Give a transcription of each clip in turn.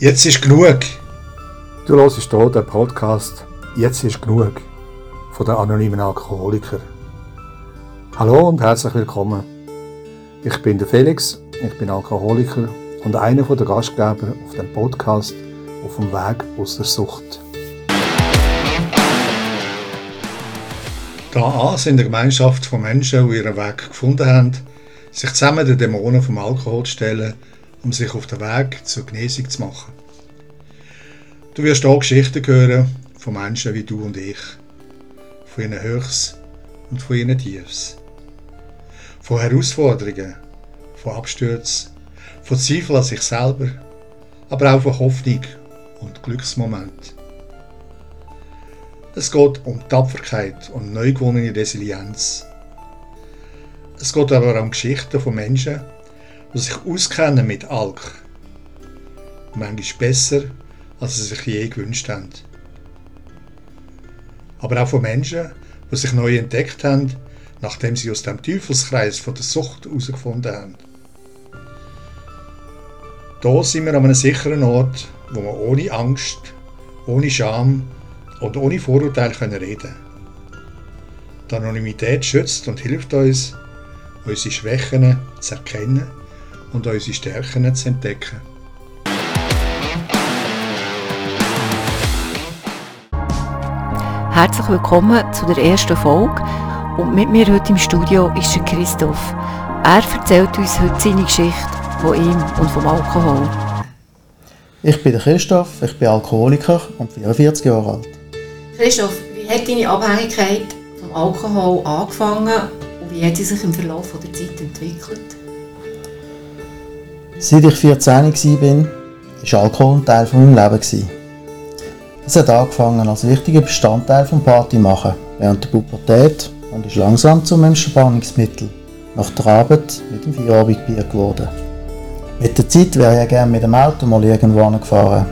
Jetzt ist genug. Du hörst hier den Podcast Jetzt ist genug von den anonymen Alkoholiker. Hallo und herzlich willkommen. Ich bin der Felix, ich bin Alkoholiker und einer der Gastgeber auf dem Podcast auf dem Weg aus der Sucht. Da an sind eine Gemeinschaft von Menschen, die ihren Weg gefunden haben, sich zusammen den Dämonen vom Alkohol zu stellen, um sich auf den Weg zur Genesung zu machen. Du wirst auch Geschichten hören von Menschen wie du und ich, von ihren Höchst und von ihren Tiefs, von Herausforderungen, von Abstürzen, von Zweifel an sich selber, aber auch von Hoffnung und Glücksmoment. Es geht um Tapferkeit und neu gewonnene Resilienz. Es geht aber auch um Geschichten von Menschen, die sich auskennen mit Alk. Manchmal besser, als sie sich je gewünscht haben. Aber auch von Menschen, die sich neu entdeckt haben, nachdem sie aus dem Teufelskreis von der Sucht herausgefunden haben. Hier sind wir an einem sicheren Ort, wo wir ohne Angst, ohne Scham und ohne Vorurteile können Die Anonymität schützt und hilft uns, unsere Schwächen zu erkennen und unsere Stärken zu entdecken. Herzlich willkommen zu der ersten Folge und mit mir heute im Studio ist der Christoph. Er erzählt uns heute seine Geschichte von ihm und vom Alkohol. Ich bin der Christoph, ich bin Alkoholiker und 44 Jahre alt. Christoph, wie hat deine Abhängigkeit vom Alkohol angefangen und wie hat sie sich im Verlauf der Zeit entwickelt? Seit ich 14 war, war Alkohol ein Teil von meinem Leben. Es hat angefangen als wichtiger Bestandteil vom Partymachen während der Pubertät und ist langsam zum Entspannungsmittel nach der Arbeit mit dem Feierabendbier geworden. Mit der Zeit wäre ich gerne mit dem Auto mal irgendwo gefahren.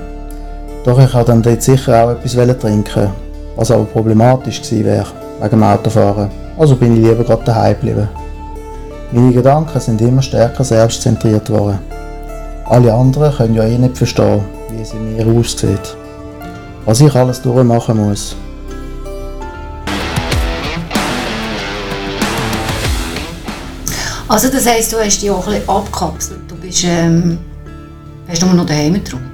Doch ich wollte dann dort sicher auch etwas trinken, was aber problematisch gewesen wäre, wegen dem Autofahren. Also bin ich lieber gerade daheim geblieben. Meine Gedanken sind immer stärker selbstzentriert worden. Alle anderen können ja eh nicht verstehen, wie es in mir aussieht. Was ich alles durchmachen muss. Also das heisst, du hast dich auch ein bisschen abgekapselt. Du bist, ähm, hast nur noch daheim getrunken?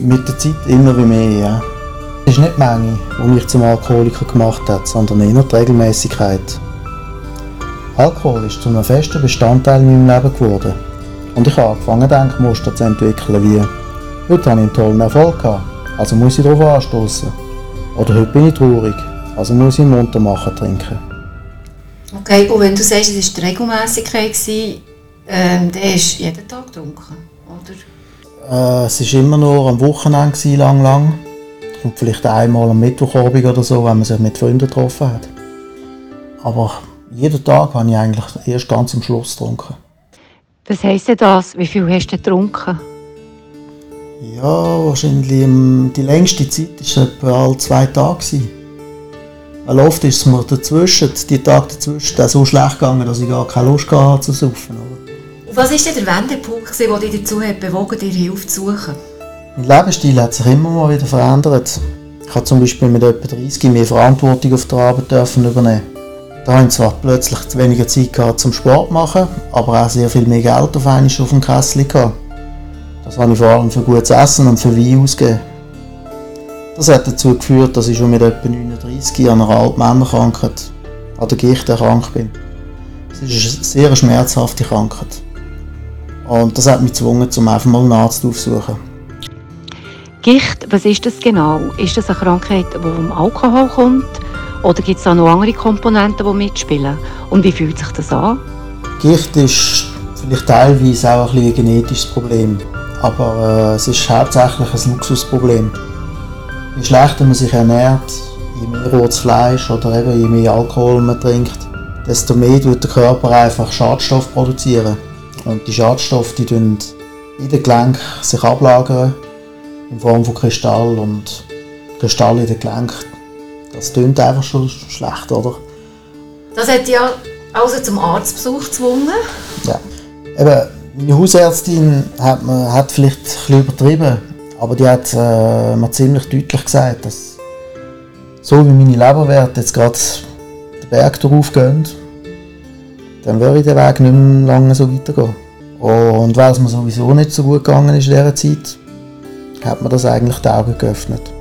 Mit der Zeit immer wie mehr, ja. Es ist nicht die Menge, die mich zum Alkoholiker gemacht hat, sondern eher die Regelmäßigkeit. Alkohol ist zu einem festen Bestandteil in meinem Leben geworden. Und ich habe angefangen, Denkmuster zu entwickeln wie «Heute habe ich einen tollen Erfolg gehabt, also muss ich darauf anstoßen. Oder «Heute bin ich traurig, also muss ich einen Muntermacher trinken.» Okay, und wenn du sagst, es war die Regelmäßigkeit, ähm, dann hast du jeden Tag getrunken, oder? Äh, es war immer nur am Wochenende, lang, lang. Und vielleicht einmal am Mittwochabend oder so, wenn man sich mit Freunden getroffen hat. Aber jeden Tag habe ich eigentlich erst ganz am Schluss getrunken. Was heisst denn das? Wie viel hast du getrunken? Ja, wahrscheinlich die längste Zeit war etwa alle zwei Tage. Weil oft ist es mir dazwischen, die Tage dazwischen so schlecht gegangen, dass ich gar keine Lust hatte zu saufen. Und was war denn der Wendepunkt, der dich dazu hat bewogen, dir Hilfe zu suchen? Mein Lebensstil hat sich immer mal wieder verändert. Ich habe zum Beispiel mit etwa 30 mehr Verantwortung auf der Arbeit dürfen übernehmen. Da habe ich zwar plötzlich weniger Zeit gehabt zum Sport machen, aber auch sehr viel mehr Geld auf einmal auf dem Kessel gehabt. Das habe ich vor allem für gutes Essen und für Wein ausgegeben. Das hat dazu geführt, dass ich schon mit etwa 39 an einer Altmännerkrankheit, an der Gicht erkrankt bin. Es ist eine sehr schmerzhafte Krankheit. Und das hat mich gezwungen, um einfach mal einen Arzt aufzusuchen. Gicht, was ist das genau? Ist das eine Krankheit, die vom Alkohol kommt? Oder gibt es da noch andere Komponenten, die mitspielen? Und wie fühlt sich das an? Gicht ist vielleicht teilweise auch ein, ein genetisches Problem. Aber äh, es ist hauptsächlich ein Luxusproblem. Je schlechter man sich ernährt, je mehr rotes Fleisch oder eben je mehr Alkohol man trinkt, desto mehr wird der Körper einfach Schadstoff produzieren. Und die Schadstoffe die in den Gelenken sich ablagern in Form von Kristall und Kristall in den Gelenken. Das klingt einfach schon schlecht, oder? Das hat ja also zum Arztbesuch gezwungen? Ja. Eben, Meine Hausärztin hat, man, hat vielleicht ein bisschen übertrieben, aber die hat äh, mir ziemlich deutlich gesagt, dass so wie meine Leberwerte jetzt gerade den Berg darauf gehen, dann würde ich den Weg nicht mehr lange so weitergehen. Und weil es mir sowieso nicht so gut gegangen ist in dieser Zeit, hat mir das eigentlich die Augen geöffnet.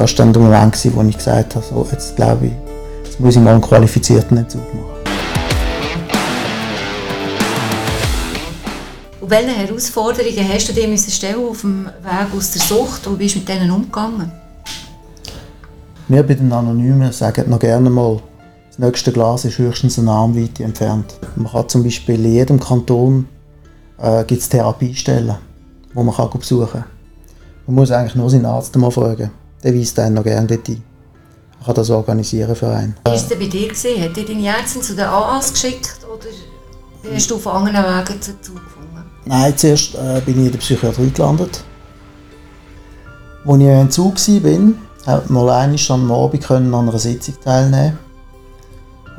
Das war der Moment, wo ich gesagt habe, so, jetzt glaube ich, jetzt muss ich mal einen qualifizierten Entzug machen. Und welche Herausforderungen hast du dir müssen stellen auf dem Weg aus der Sucht und wie bist du mit denen umgegangen? Wir bei den Anonymen sagen noch gerne mal, das nächste Glas ist höchstens eine Armweite entfernt. Man kann zum Beispiel in jedem Kanton äh, gibt's Therapiestellen, wo man kann besuchen kann. Man muss eigentlich nur seinen Arzt mal fragen. Der weist einen noch gerne dort ein. Man kann das organisieren für einen. Wie war es bei dir? Gewesen? Hat dir deine Ärztin zu den AAs geschickt oder hast du auf anderen Wegen dazu gefunden? Nein, zuerst äh, bin ich in der Psychiatrie gelandet. Als ich im Entzug war, hat mal einmal am Abend an einer Sitzung teilnehmen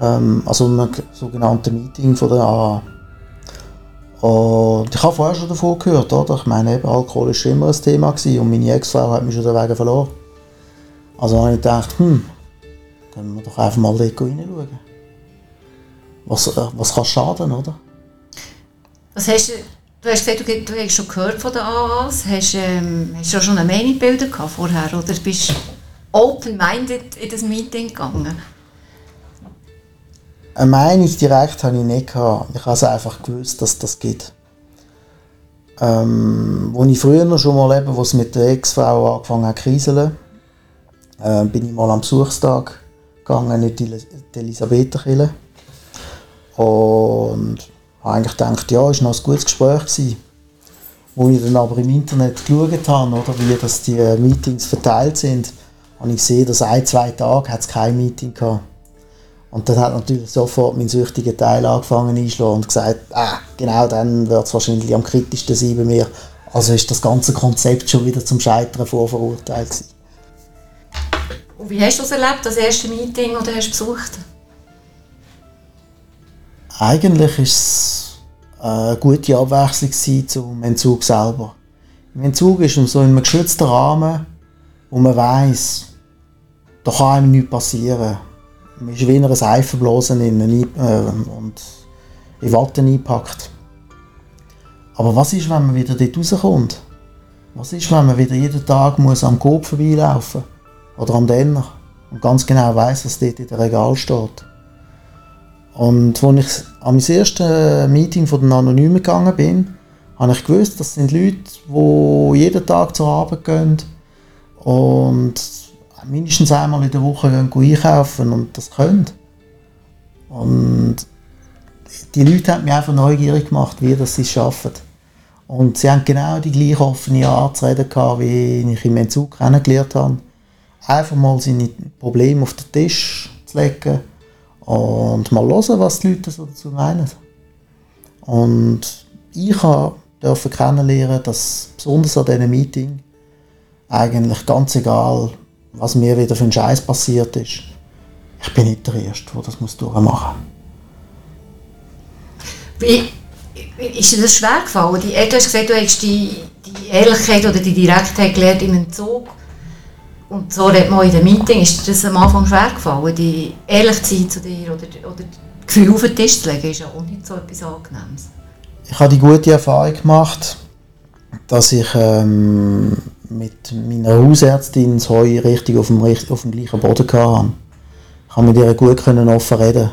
ähm, also einem sogenannten Meeting von der AA. Und ich habe vorher schon davon gehört, oder? Ich meine, eben, Alkohol war immer ein Thema gewesen und meine Ex-Frau hat mich schon den Weg verloren. Also habe ich gedacht, hm, können wir doch einfach mal dort reinschauen. Was, äh, was kann schaden, oder? Was hast du, du hast gesagt, du, du hast schon gehört von den AAs. Hast, ähm, hast du auch schon eine Meinung gebildet vorher oder bist du open-minded in das Meeting gegangen? Eine Meinung direkt habe ich nicht gehabt. Ich habe es einfach gewusst, dass das gibt. Ähm, als ich früher schon mal eben, wo es mit der Ex-Frau angefangen hat kriseln, äh, bin ich mal am Besuchstag gegangen in die Elisabetherkirche. Und habe eigentlich gedacht, ja, war noch ein gutes Gespräch. Gewesen. Als ich dann aber im Internet geschaut habe, oder, wie das die Meetings verteilt sind, habe ich gesehen, dass ein, zwei Tage es kein Meeting gehabt. Und dann hat natürlich sofort mein süchtiger Teil angefangen einschlagen und gesagt, ah, genau dann wird es wahrscheinlich am kritischsten sein bei mir. Also ist das ganze Konzept schon wieder zum Scheitern vorverurteilt gewesen. Und wie hast du das erlebt, das erste Meeting, das du hast besucht Eigentlich war es eine gute Abwechslung zum Entzug selber. Im Entzug ist so in einem geschützten Rahmen, wo man weiß, da kann einem nichts passieren. Man ist wie in einer Seifenblase in äh, und in Watte eingepackt. Aber was ist, wenn man wieder dort rauskommt? Was ist, wenn man wieder jeden Tag muss am Kopf vorbeilaufen Oder am Denner und ganz genau weiß, was dort in der Regal steht? Und als ich an mein erstes Meeting von den Anonymen gegangen bin, habe ich gewusst, das sind Leute, die jeden Tag zur Arbeit gehen und mindestens einmal in der Woche gehen einkaufen und das können. Und die Leute haben mich einfach neugierig gemacht, wie das sie schaffen. Und sie haben genau die gleiche offene Art zu reden wie ich im Entzug kennengelernt habe. Einfach mal seine Probleme auf den Tisch zu legen und mal hören, was die Leute so dazu meinen. Und ich durfte kennenlernen, dass besonders an diesem Meeting eigentlich ganz egal, was mir wieder für ein Scheiß passiert ist, ich bin nicht der Erste, der das muss durchmachen muss. Ist dir das schwer gefallen? Du hast gesagt, du hast die, die Ehrlichkeit oder die Direktheit gelernt im Entzug. Und so redet man in den Meeting. Ist dir das am Anfang schwer gefallen, die ehrlich zu sein zu dir oder, oder Gefühl auf den Tisch zu legen? ist ja auch nicht so etwas Angenehmes. Ich habe die gute Erfahrung gemacht, dass ich ähm, mit meiner Hausärztin zwei richtig auf dem, auf dem gleichen Boden hatte. Ich konnte mit ihr gut können offen reden.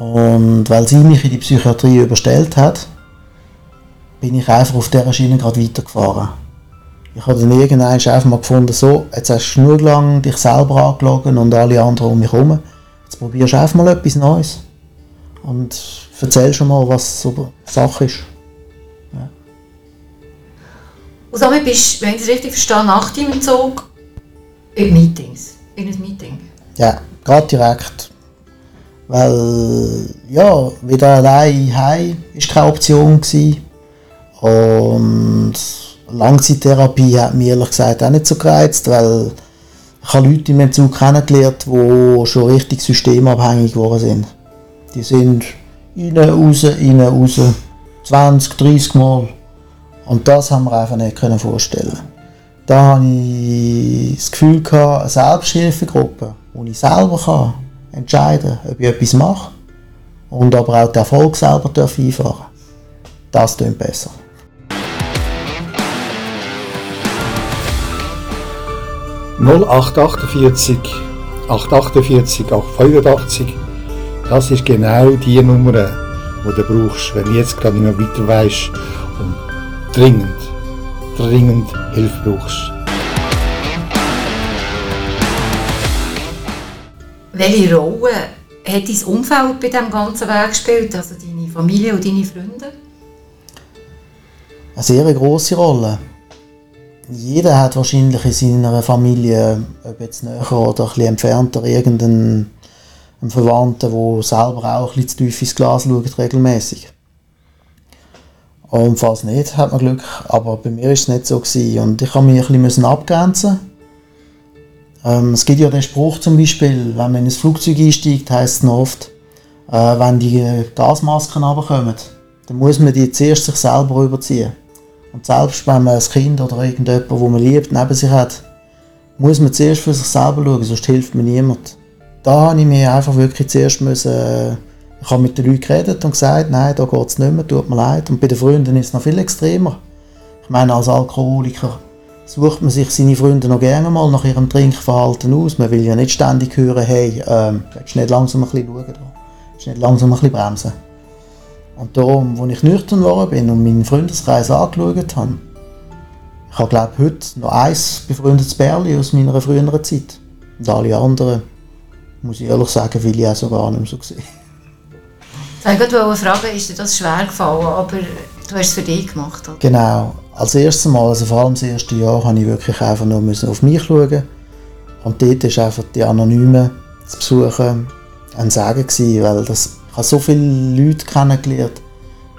Und weil sie mich in die Psychiatrie überstellt hat, bin ich einfach auf dieser Schiene gerade weitergefahren. Ich habe dann irgendwann einfach mal gefunden, so, jetzt hast du genug lang dich selber angelogen und alle anderen um mich herum. Jetzt probierst du einfach mal etwas Neues. Und erzähl schon mal, was so Sache ist. Und somit bist, wenn ich es richtig verstehe, nach deinem Entzug in Meetings, in ein Meeting. Ja, gerade direkt. Weil, ja, wieder allein heim war keine Option. Gewesen. Und Langzeittherapie hat mich ehrlich gesagt auch nicht so gereizt, weil ich habe Leute im Entzug kennengelernt, die schon richtig systemabhängig geworden sind. Die sind rein, raus, rein, raus, 20, 30 Mal. Und das haben wir einfach nicht vorstellen. Da hatte ich das Gefühl, gehabt, eine Selbsthilfegruppe, wo ich selber kann entscheiden kann, ob ich etwas mache und aber auch den Erfolg selber einfahren darf. Das klingt besser. 0848 848 885 das ist genau die Nummer, die du brauchst, wenn du jetzt gerade nicht mehr weiter weißt und dringend, dringend Hilfe brauchst. Welche Rolle hat dein Umfeld bei diesem ganzen Weg gespielt, also deine Familie und deine Freunde? Eine sehr grosse Rolle. Jeder hat wahrscheinlich in seiner Familie, ob jetzt näher oder ein entfernter, irgendeinen einen Verwandten, der selber auch ein bisschen zu tief ins Glas schaut, regelmäßig. Und falls nicht, hat man Glück. Aber bei mir war es nicht so. Gewesen. Und ich musste mich ein bisschen abgrenzen. Ähm, es gibt ja den Spruch zum Beispiel, wenn man in ein Flugzeug einsteigt, heisst es oft, äh, wenn die Gasmasken runterkommen, dann muss man die zuerst sich selber überziehen. Und selbst wenn man ein Kind oder irgendjemand, wo man liebt, neben sich hat, muss man zuerst für sich selber schauen, sonst hilft mir niemand da habe ich mir einfach wirklich zuerst müssen, äh, ich habe mit den Leuten geredet und gesagt, nein, da geht es nicht mehr, tut mir leid. Und bei den Freunden ist es noch viel extremer. Ich meine, als Alkoholiker sucht man sich seine Freunde noch gerne mal nach ihrem Trinkverhalten aus. Man will ja nicht ständig hören, hey, ähm, willst du nicht langsam ein bisschen schauen? Willst du nicht langsam ein bisschen bremsen? Und darum, als ich nüchtern geworden bin und meinen Freundeskreis angeschaut habe, ich habe glaube heute noch eins befreundetes Bärli aus meiner früheren Zeit. Und alle anderen muss ich ehrlich sagen, will ich auch so gar nicht mehr so sehen. Ich wollte fragen, ist dir das schwer gefallen, aber du hast es für dich gemacht, oder? Genau. Als erstes Mal, also vor allem das erste Jahr, habe ich wirklich einfach nur auf mich schauen und dort war einfach die Anonymen zu besuchen ein Sagen gewesen, weil das, habe so viele Leute kennengelernt,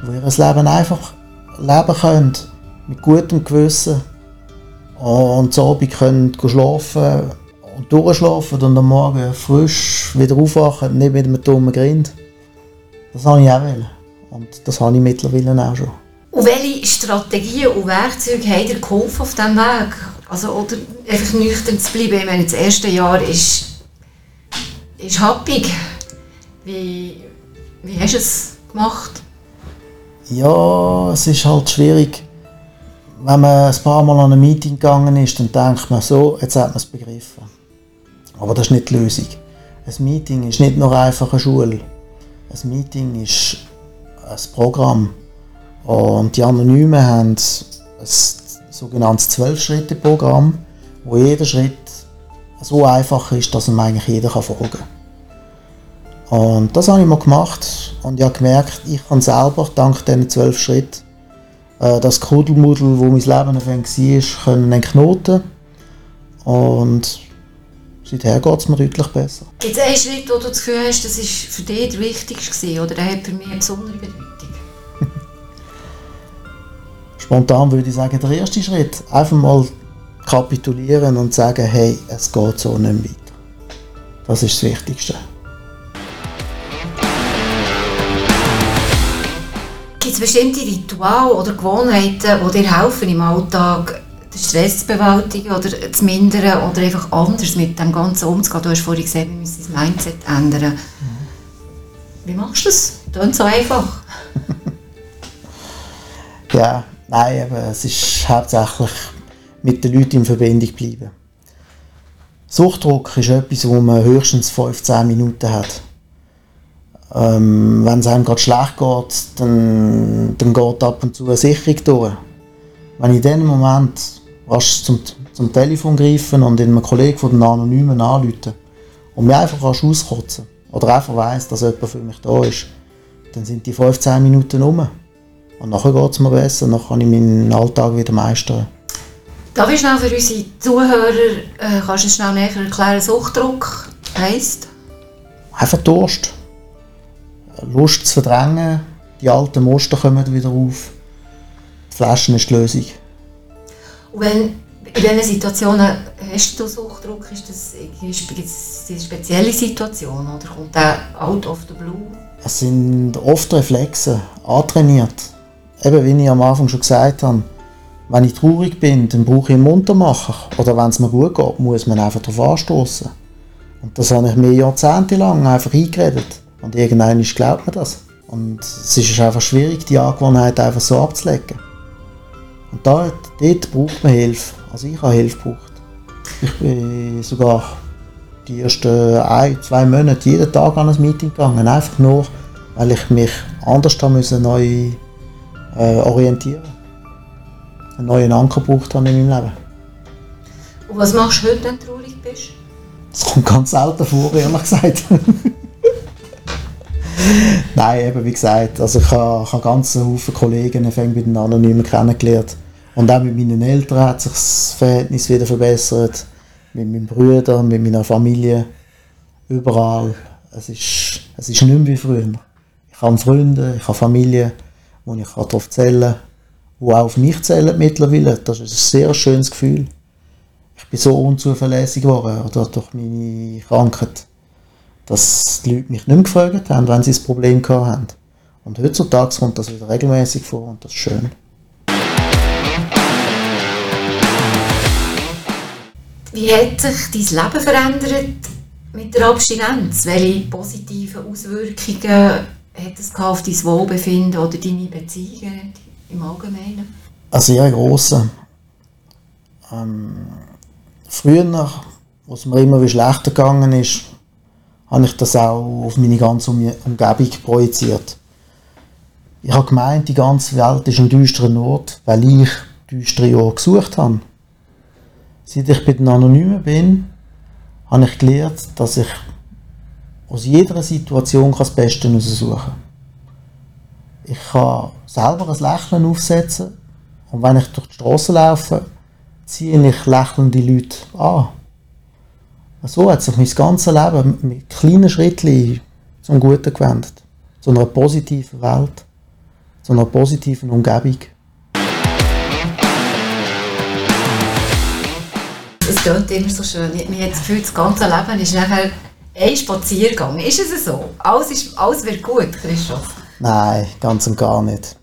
die ihr Leben einfach leben können, mit gutem Gewissen und so Abend können schlafen und durchschlafen und am Morgen frisch wieder aufwachen, nicht mit einem dummen Grind. Das habe ich auch wollen. Und das habe ich mittlerweile auch schon. Und welche Strategien und Werkzeuge haben dir geholfen auf diesem Weg? Also, oder einfach nüchtern zu bleiben? Meine, das erste Jahr ist, ist happig. Wie, wie hast du es gemacht? Ja, es ist halt schwierig. Wenn man ein paar Mal an ein Meeting gegangen ist, dann denkt man so, jetzt hat man es begriffen. Aber das ist nicht die Lösung. Ein Meeting ist nicht nur einfach eine Schule. Ein Meeting ist ein Programm. Und die Anonymen haben ein sogenanntes Zwölf-Schritte-Programm, wo jeder Schritt so einfach ist, dass ihm eigentlich jeder folgen kann. Und das habe ich mal gemacht und ich habe gemerkt, ich kann selber dank diesen zwölf Schritten äh, das Kuddelmuddel, wo mein Leben war, können entknoten. Und Seither geht es mir deutlich besser. Gibt es einen Schritt, wo du das Gefühl hast, das war für dich der wichtigste oder der hat für mich eine besondere Bedeutung? Spontan würde ich sagen, der erste Schritt. Einfach mal kapitulieren und sagen, hey, es geht so nicht weiter. Das ist das Wichtigste. Es bestimmte Rituale oder Gewohnheiten, die dir helfen im Alltag den Stress zu bewältigen oder zu mindern oder einfach anders mit dem Ganzen umzugehen. Du hast vorhin gesagt, wir müssen das Mindset ändern. Wie machst du das? Klingt so einfach. ja, nein, aber es ist hauptsächlich mit den Leuten in Verbindung bleiben. Suchtdruck ist etwas, wo man höchstens 15 Minuten hat. Ähm, wenn es einem gerade schlecht geht, dann, dann geht ab und zu eine Sicherung durch. Wenn ich in dem Moment rasch zum, zum Telefon greifen und einem Kollegen von den Anonymen anrufen und mir einfach auskotzen oder einfach weiss, dass jemand für mich da ist, dann sind die 15 Minuten um. Und nachher geht es mir besser, dann kann ich meinen Alltag wieder meistern. Darf ich schnell für unsere Zuhörer, äh, kannst du schnell näher erklären, Suchtdruck heisst? Einfach Durst. Lust zu verdrängen, die alten Muster kommen wieder auf. Die Flaschen ist die Lösung. Und wenn, in welchen Situationen hast du Suchtdruck? Ist das, ist eine spezielle Situation oder kommt der out of the blue? Es sind oft Reflexe, antrainiert. eben wie ich am Anfang schon gesagt habe, wenn ich traurig bin, dann brauche ich einen Muntermacher. Oder wenn es mir gut geht, muss man einfach darauf anstoßen. Und das habe ich mir jahrzehntelang einfach eingeredet. Und irgendwann glaubt man das. Und es ist einfach schwierig, die Angewohnheit einfach so abzulegen. Und da, dort braucht man Hilfe. Also ich habe Hilfe gebraucht. Ich bin sogar die ersten ein, zwei Monate jeden Tag an ein Meeting gegangen. Einfach nur, weil ich mich anders da müssen neu äh, orientieren Einen neuen Anker gebraucht habe in meinem Leben. Und was machst du heute, wenn du traurig bist? Das kommt ganz selten vor, ehrlich gesagt. Nein, eben wie gesagt, also ich habe, ich habe ganz Haufen Kollegen bei den Anonymen kennengelernt. Und auch mit meinen Eltern hat sich das Verhältnis wieder verbessert. Mit meinen Brüdern, mit meiner Familie. Überall. Es ist, es ist nicht mehr wie früher. Ich habe Freunde, ich habe Familie, wo ich darauf zählen kann, die auch auf mich zählen mittlerweile. Das ist ein sehr schönes Gefühl. Ich bin so unzuverlässig geworden oder durch meine Krankheit dass die Leute mich nicht mehr gefragt haben, wenn sie ein Problem haben. Und heutzutage kommt das wieder regelmäßig vor und das ist schön. Wie hat sich dein Leben verändert mit der Abstinenz? Welche positiven Auswirkungen hat es auf dein Wohlbefinden oder deine Beziehungen im Allgemeinen? Eine sehr grosse. Ähm, früher, wo es mir immer wie schlechter gegangen ist, habe ich das auch auf meine ganze Umgebung projiziert. Ich habe gemeint, die ganze Welt ist ein düsterer Ort, weil ich düstere Orte gesucht habe. Seit ich bei den Anonymen bin, habe ich gelernt, dass ich aus jeder Situation das Beste heraussuchen kann. Ich kann selber ein Lächeln aufsetzen und wenn ich durch die Straße laufe, ziehe ich lächelnde Leute an. So hat sich mein ganzes Leben mit kleinen Schritten zum Guten gewendet. Zu einer positiven Welt, zu einer positiven Umgebung. Es klingt immer so schön. Man hat das Gefühl, das ganze Leben ist nachher ein Spaziergang. Ist es so? Alles, ist, alles wird gut, Christoph? Nein, ganz und gar nicht.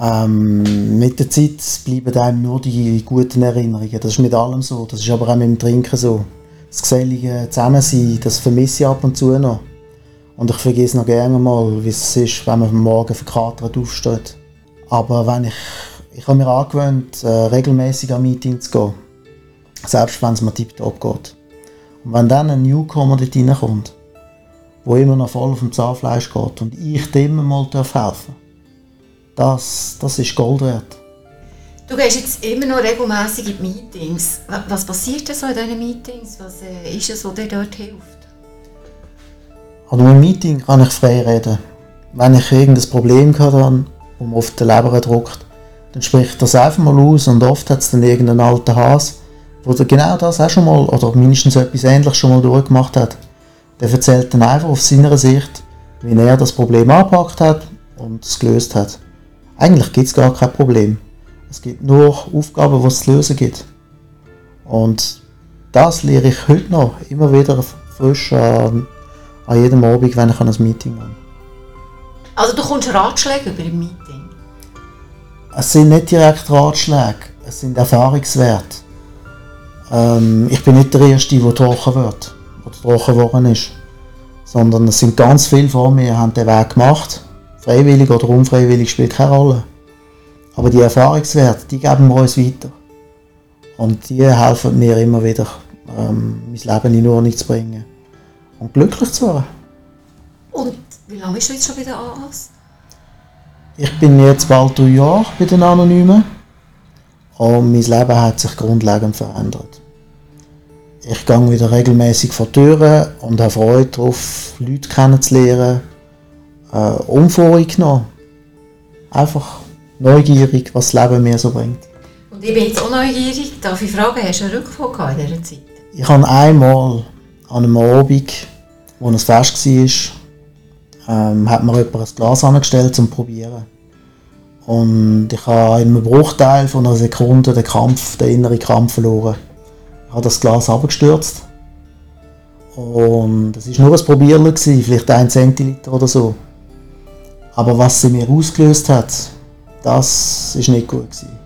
Ähm, mit der Zeit bleiben einem nur die guten Erinnerungen. Das ist mit allem so. Das ist aber auch mit dem Trinken so das gesellige Zusammensein, das vermisse ich ab und zu noch. Und ich vergesse noch gerne mal, wie es ist, wenn man am Morgen verkatert aufsteht. Aber wenn ich, ich habe mir angewöhnt, äh, regelmäßig an Meetings zu gehen. Selbst wenn es mir tiptop geht. Und wenn dann ein Newcomer dort reinkommt, der immer noch voll auf dem Zahnfleisch geht und ich dem mal helfen darf, das, das ist Gold wert. Du gehst jetzt immer noch regelmäßig in die Meetings. Was passiert denn so in diesen Meetings? Was äh, ist es, was dir dort hilft? An einem Meeting kann ich frei reden. Wenn ich irgendein Problem habe, das mir auf den Leber drückt, dann spricht das einfach mal aus und oft hat es dann irgendeinen alten Has, der genau das auch schon mal oder mindestens etwas Ähnliches schon mal durchgemacht hat. Der erzählt dann einfach auf seiner Sicht, wie er das Problem angepackt hat und es gelöst hat. Eigentlich gibt es gar kein Problem. Es gibt nur Aufgaben, die es zu lösen gibt. Und das lehre ich heute noch immer wieder frisch an, an jedem Abend, wenn ich an ein Meeting gehe. Also du kommst Ratschläge über ein Meeting? Es sind nicht direkt Ratschläge, es sind Erfahrungswerte. Ähm, ich bin nicht der Erste, der trocken wird oder trocken geworden ist. Sondern es sind ganz viele vor mir, haben den Weg gemacht. Freiwillig oder unfreiwillig spielt keine Rolle. Aber die Erfahrungswerte, die geben wir uns weiter. Und die helfen mir immer wieder, ähm, mein Leben in Ordnung zu bringen. Und glücklich zu werden. Und wie lange bist du jetzt schon bei der AAS? Ich bin jetzt bald drei Jahre bei den Anonymen. Und mein Leben hat sich grundlegend verändert. Ich gehe wieder regelmäßig vor Türen und habe Freude darauf, Leute kennenzulernen, äh, unvoreingenommen. Einfach neugierig, was das Leben mir so bringt. Und ich bin jetzt auch neugierig. Darf ich fragen, hast du einen Rückfall in dieser Zeit? Ich habe einmal an einem Abend, wo es fest war, ähm, hat mir jemand ein Glas angestellt zum Probieren. Und ich habe in einem Bruchteil von einer Sekunde den Kampf, den inneren Kampf verloren. Ich habe das Glas abgestürzt. Und es war nur ein Probieren, vielleicht ein Zentiliter oder so. Aber was sie mir ausgelöst hat, das ist nicht gut gewesen.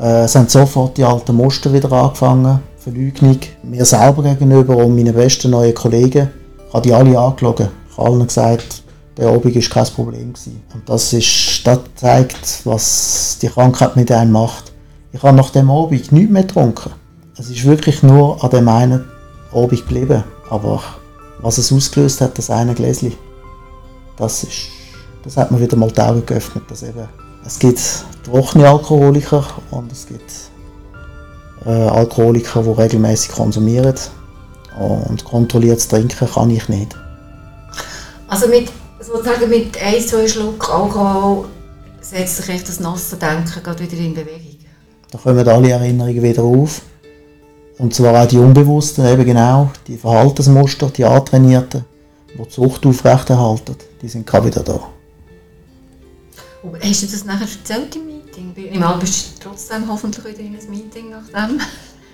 Äh, es haben sofort die alten Muster wieder angefangen. Verleugnung mir selber gegenüber und meinen besten neuen Kollegen. Ich habe die alle angelogen. Ich habe allen gesagt, der Abend war kein Problem. Gewesen. Und das, ist, das zeigt, was die Krankheit mit einem macht. Ich habe nach dem Abend nichts mehr getrunken. Es ist wirklich nur an dem einen Abend geblieben. Aber was es ausgelöst hat, das eine Gläschen, das, ist, das hat mir wieder mal die Augen geöffnet. Dass eben, es gibt trockene Alkoholiker und es gibt äh, Alkoholiker, die regelmäßig konsumieren. Und kontrolliertes Trinken kann ich nicht. Also mit, sozusagen mit ein, zwei Schluck Alkohol setzt sich echt das nasse Denken gerade wieder in Bewegung. Da kommen alle Erinnerungen wieder auf. Und zwar auch die unbewussten, eben genau, die Verhaltensmuster, die antrainierten, die die Sucht aufrechterhalten, die sind gerade wieder da. Und hast du das nachher erzählt im Meeting? Ich meine, bist du trotzdem hoffentlich wieder in ein Meeting nach dem?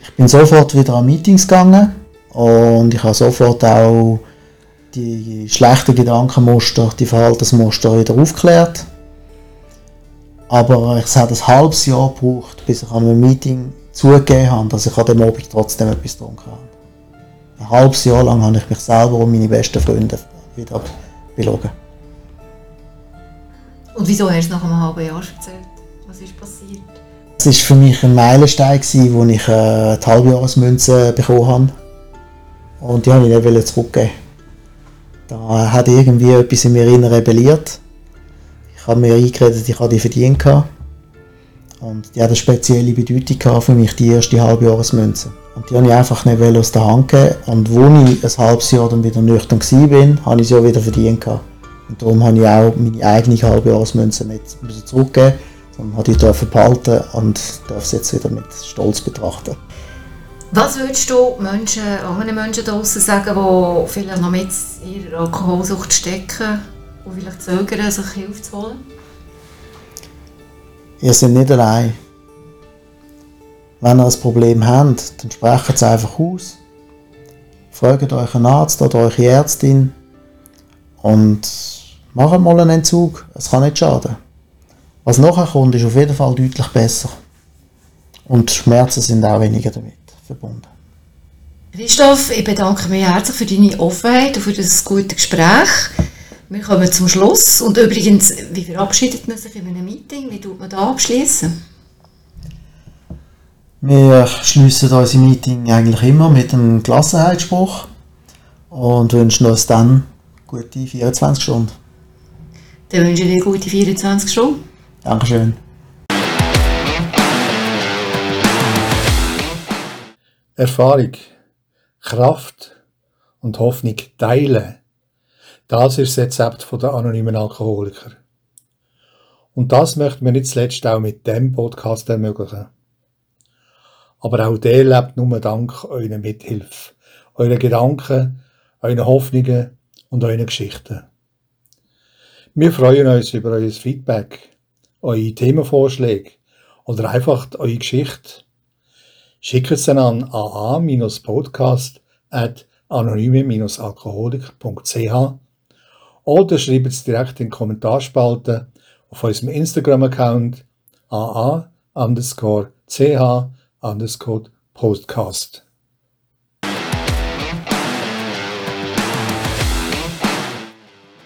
Ich bin sofort wieder an Meetings gegangen und ich habe sofort auch die schlechten Gedankenmuster, die Verhaltensmuster wieder aufgeklärt. Aber es hat ein halbes Jahr gebraucht, bis ich an einem Meeting zugegeben habe, dass ich an dem Abend trotzdem etwas getrunken habe. Ein halbes Jahr lang habe ich mich selber und meine besten Freunde wieder belogen. Und wieso hast du nach einem halben Jahr erzählt? Was ist passiert? Es war für mich ein Meilenstein, wo ich äh, die Halbjahresmünze bekommen habe. Und die wollte ich nicht zurückgeben. Da hat irgendwie etwas in mir innen rebelliert. Ich habe mir eingeredet, ich habe die verdient. Und die hat eine spezielle Bedeutung für mich, die erste Halbjahresmünze. Und die habe ich einfach nicht aus der Hand gegeben. Und wo ich ein halbes Jahr dann wieder nüchtern war, habe ich sie auch wieder verdient. Gehabt. Und darum habe ich auch meine eigene Halbjahresmünze nicht zurückgeben sondern habe die dürfen behalten und darf sie jetzt wieder mit Stolz betrachten. Was würdest du Menschen, anderen Menschen draußen sagen, die vielleicht noch mit ihrer Alkoholsucht stecken und vielleicht zögern, sich Hilfe zu holen? Ihr seid nicht allein. Wenn ihr ein Problem habt, dann sprecht es einfach aus. Fragt euch einen Arzt oder eure Ärztin und macht mal einen Entzug. Es kann nicht schaden. Was nachher kommt, ist auf jeden Fall deutlich besser. Und Schmerzen sind auch weniger damit verbunden. Christoph, ich bedanke mich herzlich für deine Offenheit und für das gute Gespräch. Wir kommen zum Schluss. Und übrigens, wie verabschiedet man sich in einem Meeting? Wie tut man da abschließen? Wir schließen unser Meeting eigentlich immer mit einem Gelassenheitsspruch und wünschen uns dann gute 24 Stunden. Dann wünsche ich dir gute 24 Stunden. Dankeschön. Erfahrung, Kraft und Hoffnung teilen. Das ist das Rezept der anonymen Alkoholiker. Und das möchten wir nicht zuletzt auch mit dem Podcast ermöglichen. Aber auch der lebt nur dank eurer Mithilfe, euren Gedanken, euren Hoffnungen und euren Geschichten. Wir freuen uns über euer Feedback eure Themenvorschläge oder einfach eure Geschichte, schickt es dann an aa-podcast at anonyme-alkoholiker.ch oder schreibt es direkt in die Kommentarspalte auf unserem Instagram-Account aa underscore ch underscore podcast.